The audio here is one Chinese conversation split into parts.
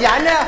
Janne.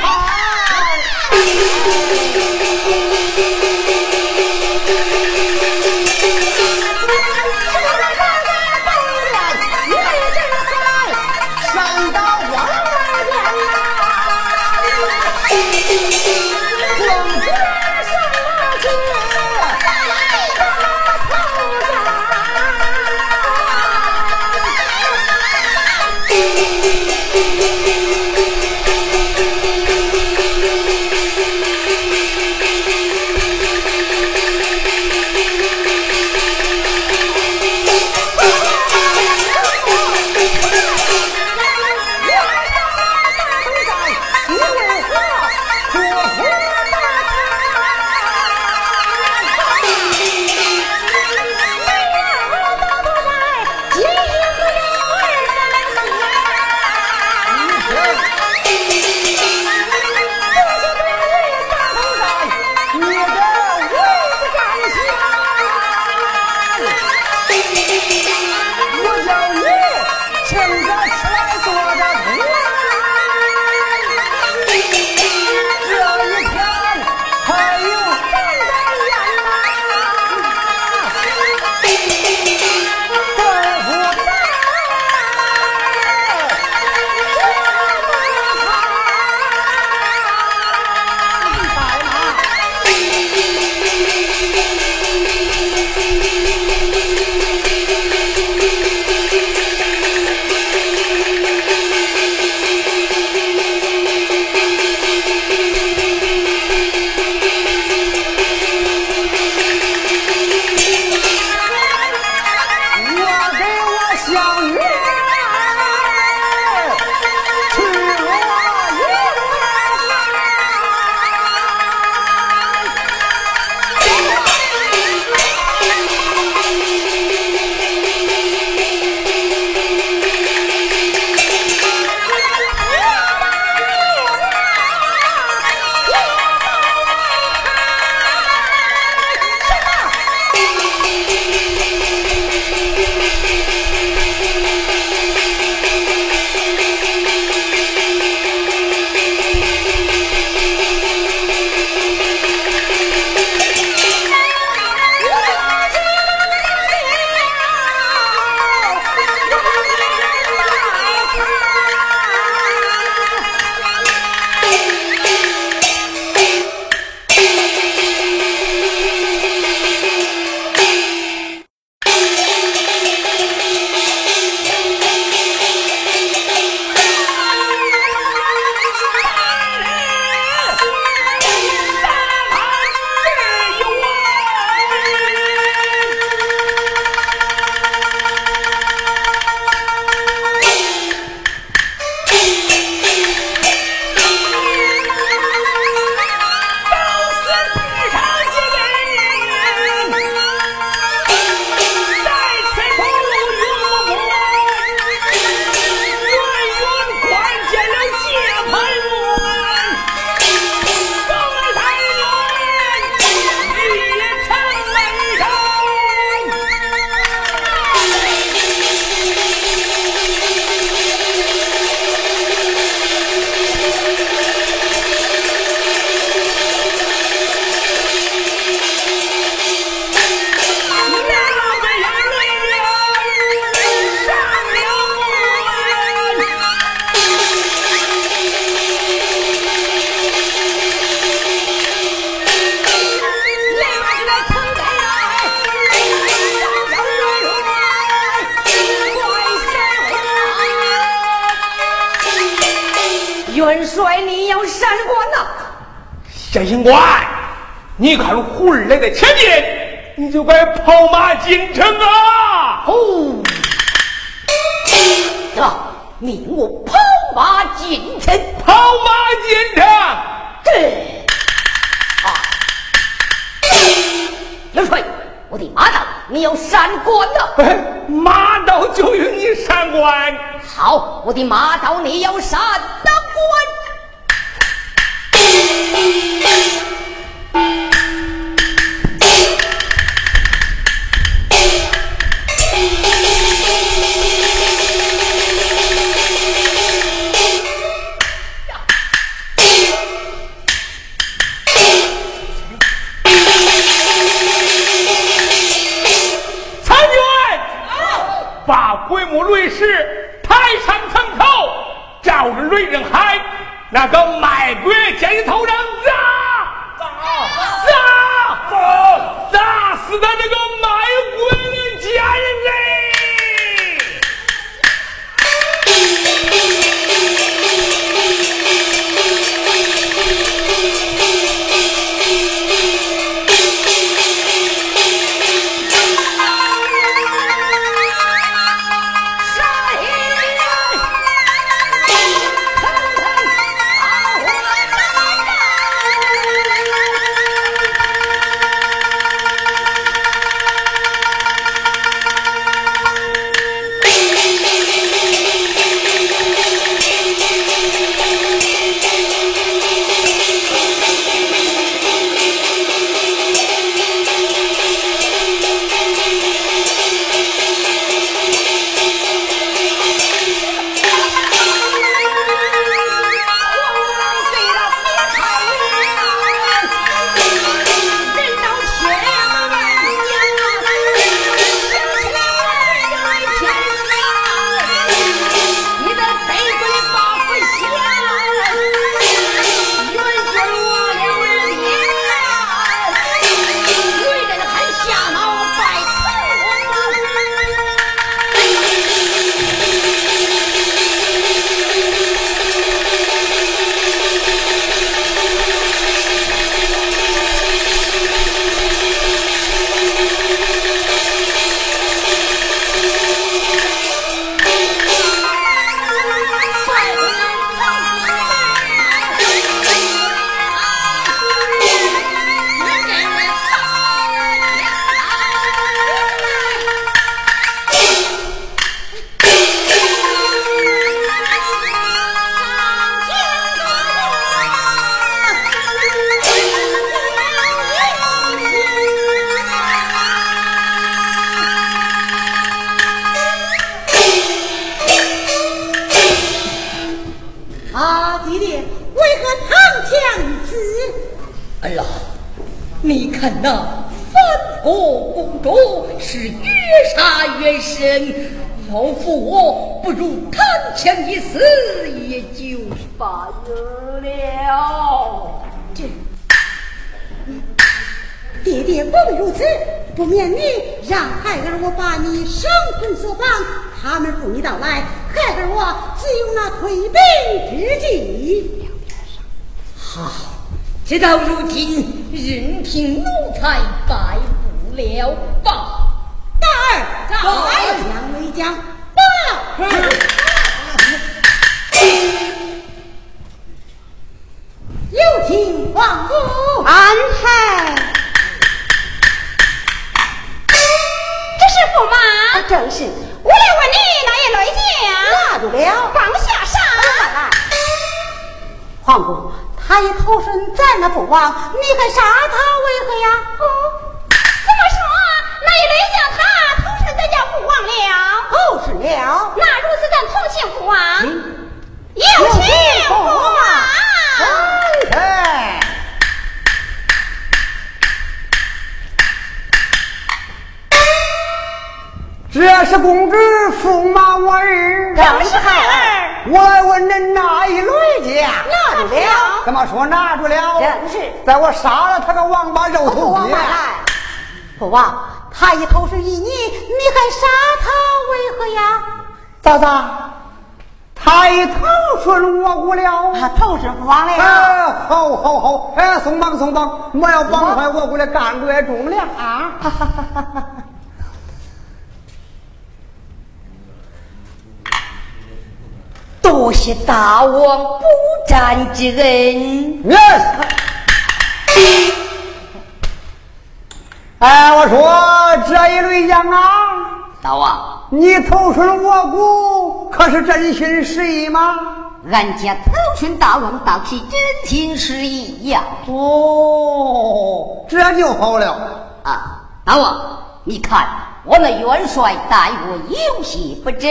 啊。在前面，你就该跑马进城啊！哦，啊，命我跑马进城，跑马进城。对，啊，刘帅，我的马道你要闪官呐！马道就由你闪官。好，我的马道你要闪鬼木雷石抬上城头，照着瑞人海。那个卖鬼尖头上砸，砸，砸，砸死他那个你生捆索绑，他们扶你到来，孩儿我只有那退兵之计。好，直到如今，任凭奴才败不了吧？大儿，在将为将，报。有请皇姑安皇姑，他已投身咱那父王，你还杀他为何呀？哦，怎么说？那也得叫他投身咱家父王了？哦，是了。那如此，咱同情父王，有情父王。哎，这是公主驸马我儿，正是孩儿。我来问恁哪一类家？拿住了。怎么说拿住了？真是。在我杀了他个王八肉头王爹。父王，他已投身于你，你还杀他为何呀？咋咋？他已投顺我无了。他投身父王了。哎，好，好，好！哎，松绑，松绑，莫要绑坏我国的干贵忠良啊！哈哈哈哈哈！多谢大王不战之恩。Yes。哎，我说这一类羊啊，大王，你投顺我国，可是真心实意吗？俺家投顺大王，当是真心实意呀。哦，这就好了。啊，大王，你看我们元帅待我有些不周，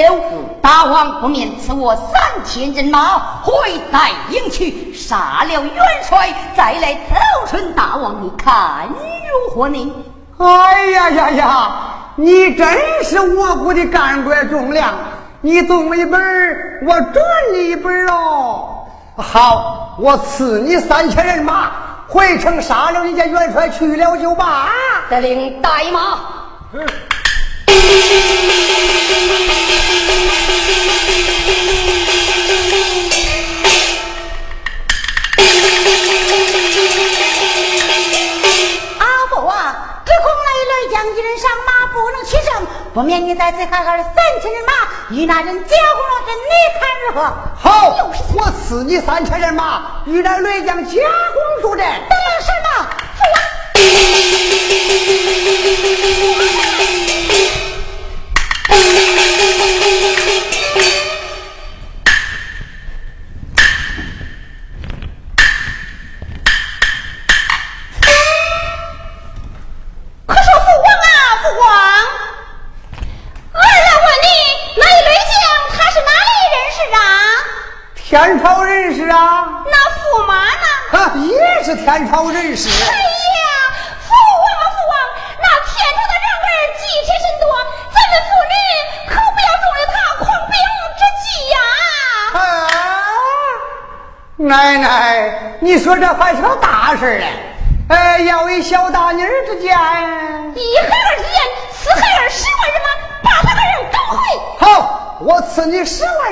大王不免赐我三千人马，回带营去杀了元帅，再来投顺大王，你看如何呢？哎呀呀呀！你真是我国的干官忠良，你动一本儿，我转你一本儿喽。好，我赐你三千人马，回城杀了你家元帅，去了就罢。得令带马。阿阿伯啊，只恐那雷将一人上马不能取胜，不免你在此看管三千人马，与那人夹攻了阵，你看如何？好，我赐你三千人马，与那雷将夹攻助阵，等没事吗？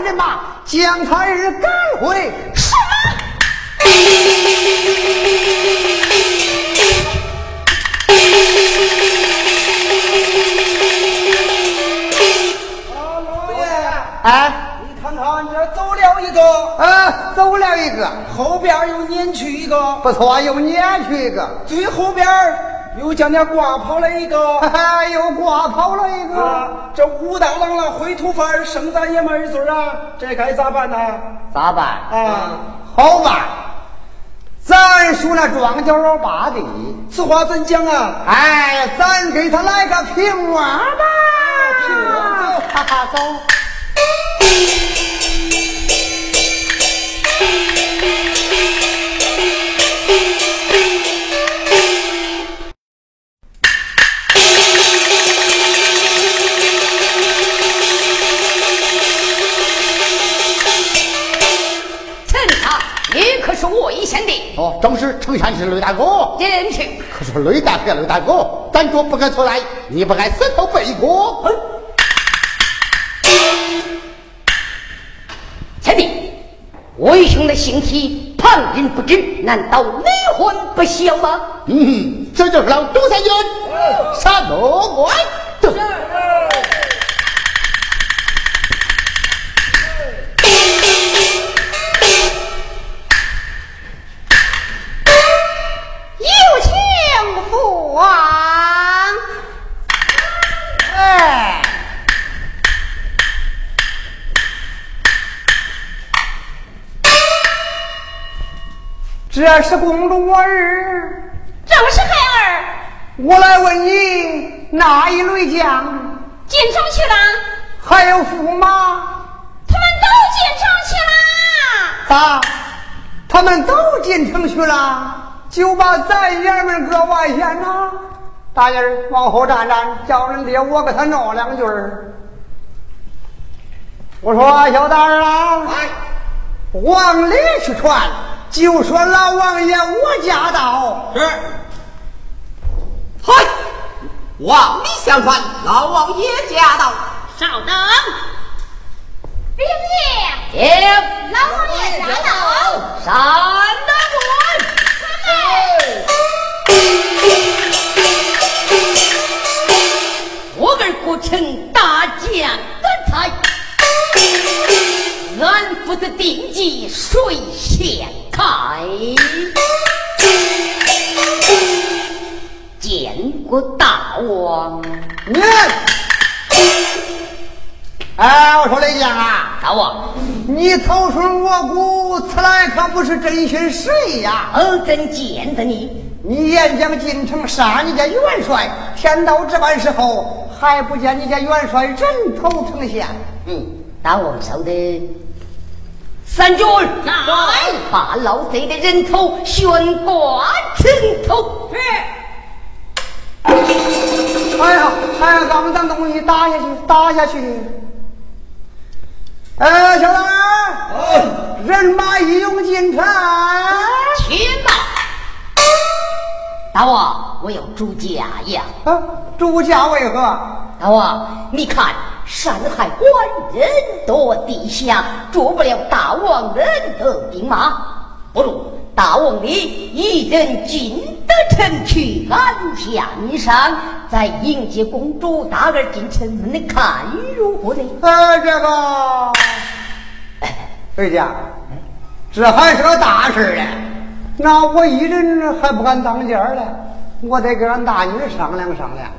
人马，将他儿赶回。什么？老爷，哎，你看看这走了一个，啊，走了一个，后边又撵去一个，不错，又撵去一个，最后边又将那挂跑了一个。哈 哈，又挂跑了一个。啊，这武大郎了，灰土范儿，生咱爷们儿一嘴儿啊，这该咋办呢？咋办？啊，好办，咱说那庄稼老八的，此话怎讲啊？哎，咱给他来个平娃吧。平娃走哈哈，走。哦，正是丞相是雷大哥。认识。可是雷大哥，雷大哥，咱就不敢出来，你不该死头背锅。前弟，为兄的性体旁人不知，难道离婚不晓吗？嗯，这就是老中三军，杀魔怪。这是公主儿，正是孩儿我来问你，哪一类将进城去了，还有驸马？他们都进城去了。咋？他们都进城去了，就把咱爷们搁外县呢？大爷儿往后站站，叫人爹我给他闹两句儿。我说小蛋儿啊，往里去传，就说老王爷我驾到。是。嗨，往里相传，老王爷驾到。稍等，灵爷，耶，老王爷驾到。山大官。我儿国成大将的才，俺父子定计谁先开？见过大王，你，哎，我说雷将啊，大王，你头顺我骨，此来可不是真心实意呀。儿怎见得你？你演将进城杀你家元帅，天到这般时候，还不见你家元帅人头呈现？嗯，大王说的。三军来，把老贼的人头悬挂城头。是。哎呀，哎呀，咱们这东西打下去，打下去。哎，小三儿，人马一拥进城。去吧，大王，我有主家呀。啊，主家为何？大王，你看山海关人多地下，捉不了大王人的兵马，不如大王你一人进得城去安下你上，再迎接公主大儿进城，你看如何呢？啊，这个，回家，这还是个大事呢。那我一人还不敢当家嘞，我得跟俺大女儿商量商量。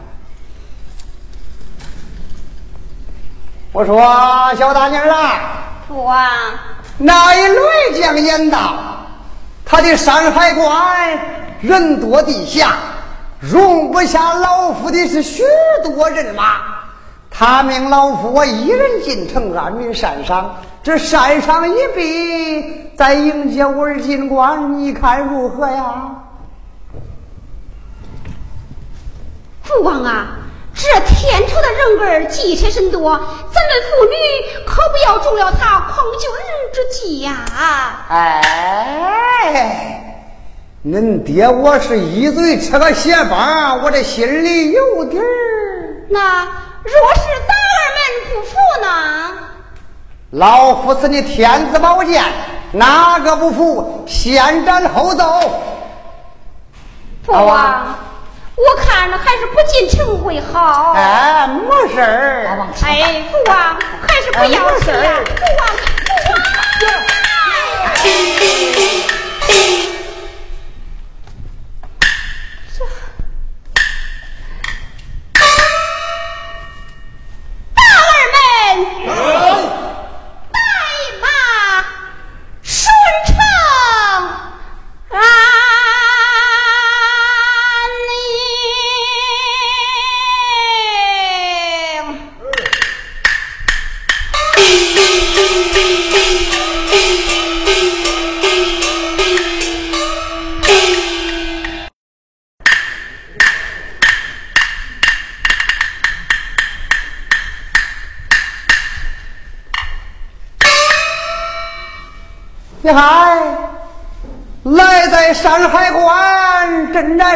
我说小大妮儿啊，父王，那一雷将言道，他的山海关人多地狭，容不下老夫的是许多人马。他命老夫我一人进城安民山上，这山上一闭，再迎接我儿进关，你看如何呀？父王啊，这天朝的人儿计策甚多，咱们妇女可不要中了他诳君之计呀！哎，恁爹我是一嘴吃个血帮，我这心里有底儿。那若是大儿们不服呢？老夫是你天子宝剑，哪个不服？先斩后奏。父王，我看还是不进城为好。哎，没事儿。哎，父王还是不要去啊！父王，父王。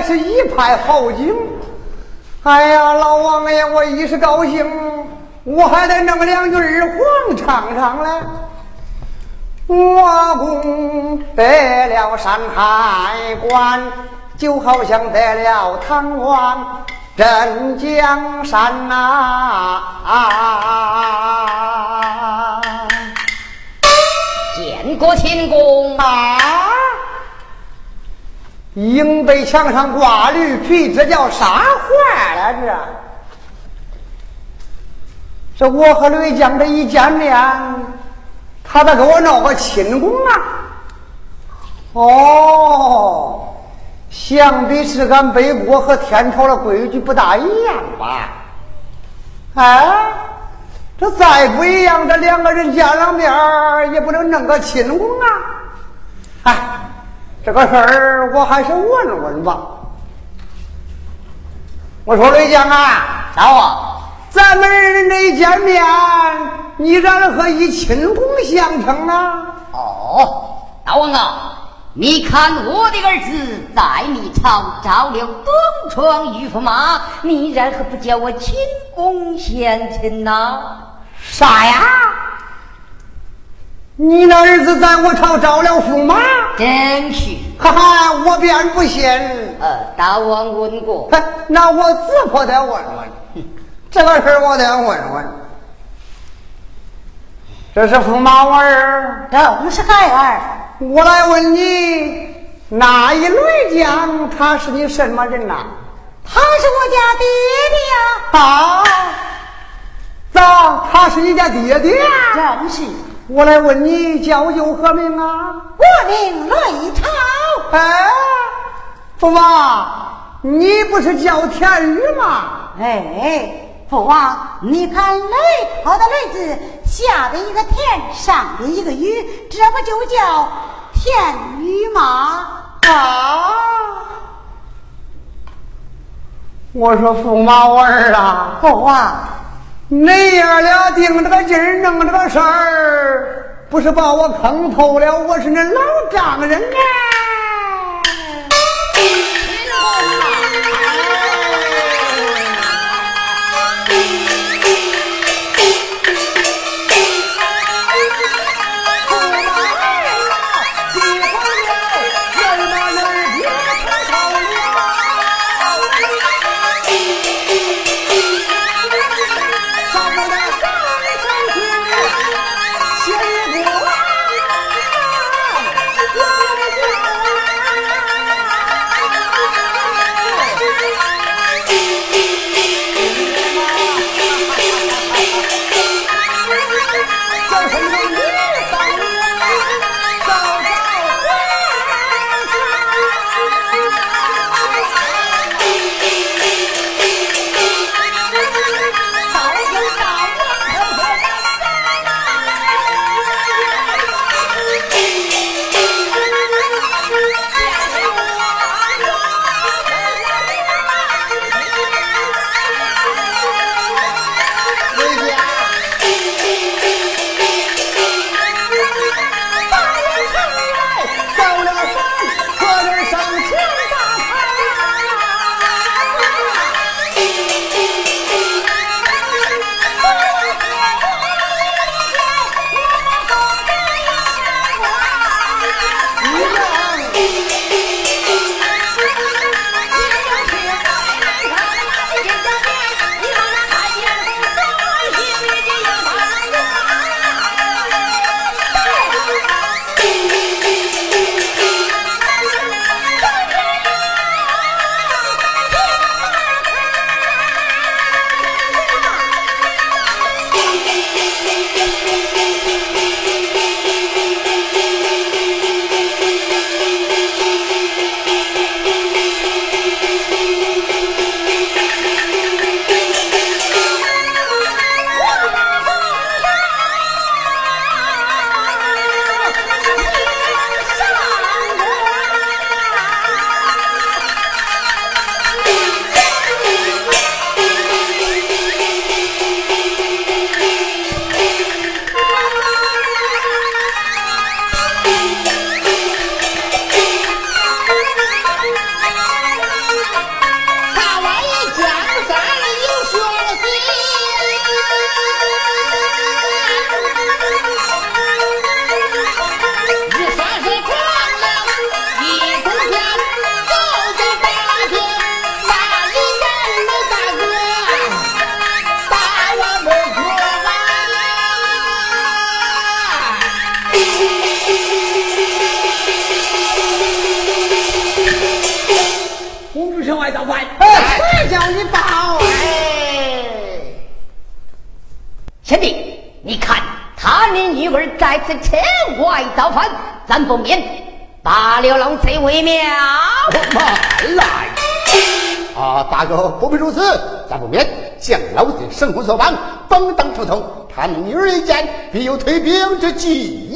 是一派好景。哎呀，老王爷，我一时高兴，我还得弄两句儿黄唱唱嘞。我公得了山海关，就好像得了唐王镇江山呐、见过秦公啊！鹰背墙上挂驴皮，这叫啥话来着？这我和吕江这一见面，他得给我闹个亲功啊！哦，想必是俺北国和天朝的规矩不大一样吧？哎，这再不一样，这两个人见了面也不能弄个亲功啊！哎。这个事儿我还是问问吧。我说雷江啊，大王，咱们这一见面，你然何以亲公相称呢？哦，大王啊，你看我的儿子在你朝招了东窗玉驸马，你然何不叫我亲公相称呢？啥呀？你那儿子在我朝招了驸马？真是，哈哈，我便不信。呃，大王问过，那我自婆得问问，这个事我得问问。这是驸马娃儿，正是孩儿。我来问你，那一雷将他是你什么人呐？他是我家爹爹呀。啊？咋？他是你家爹爹？正是。我来问你，叫舅何名啊？我名雷超。哎，父王，你不是叫田宇吗？哎，父王，你看雷超的雷字，下边一个田，上边一个雨，这不就叫田宇吗？啊！我说驸马娃儿啊，父王。恁爷俩定这个劲儿，弄这个事儿，不是把我坑透了？我是恁老丈人啊！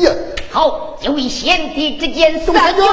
呀！好，就以先帝之见送三军。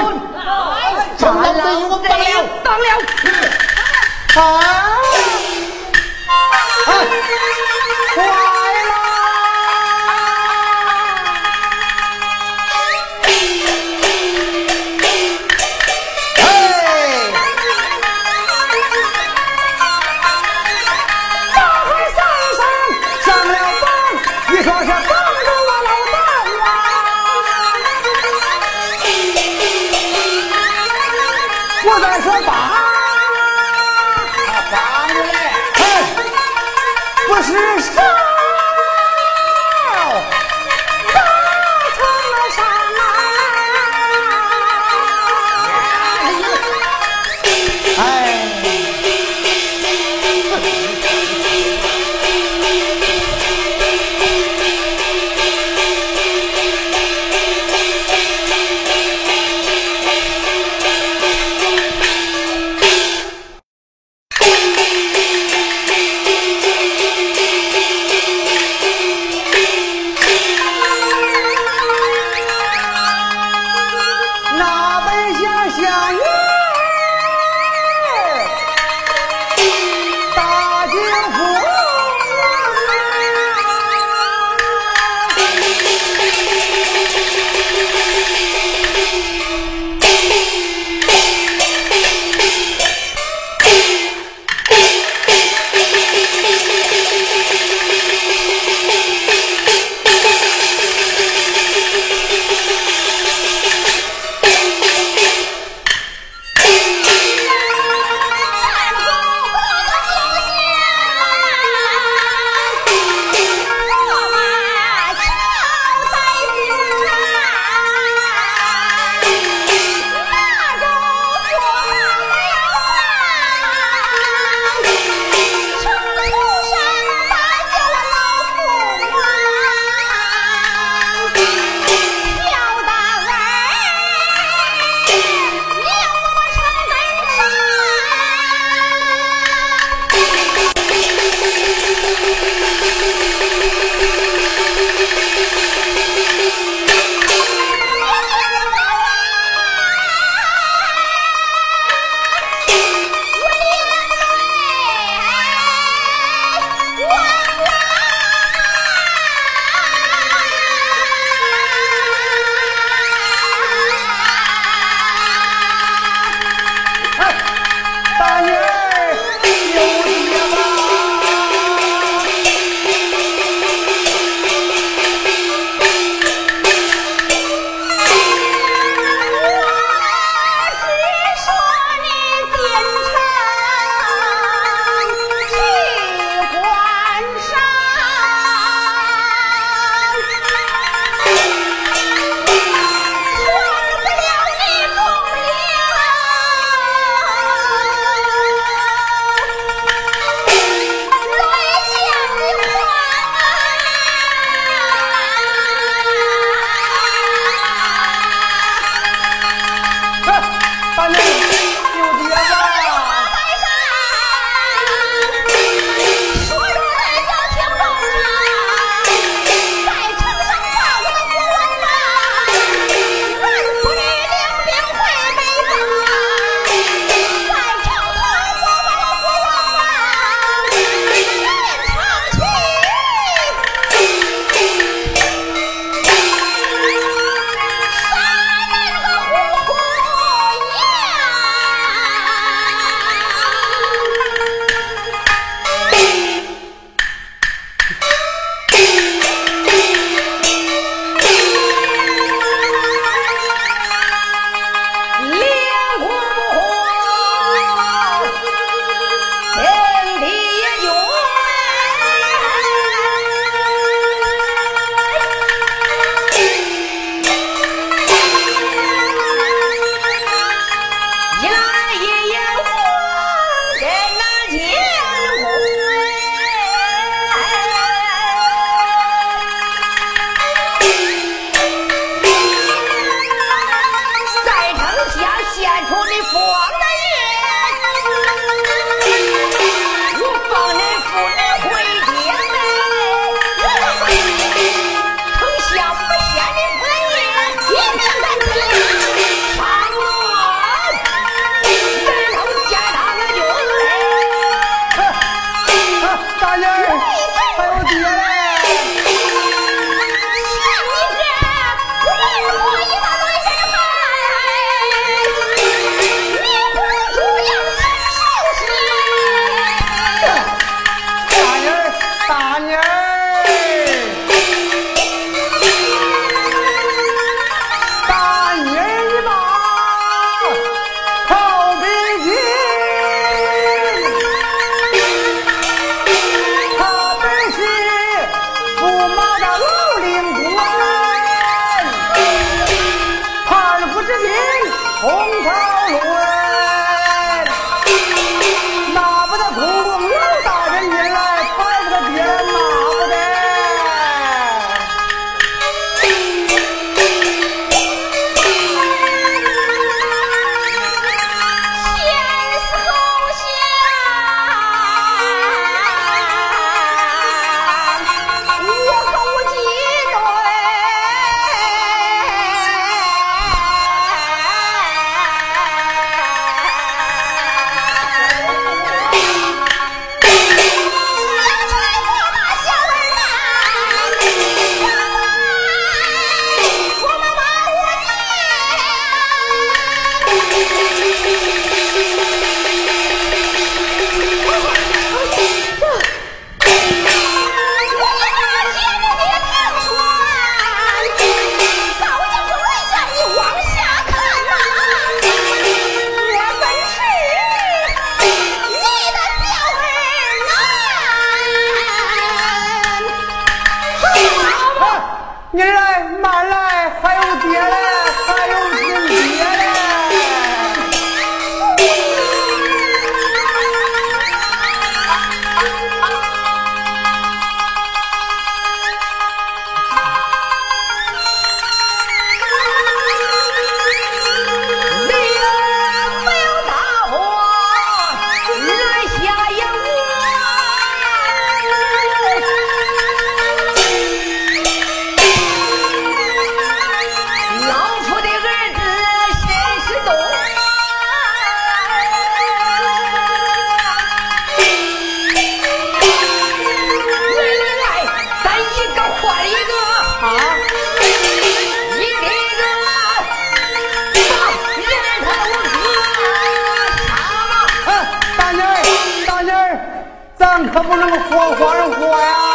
可不能活活人，活呀。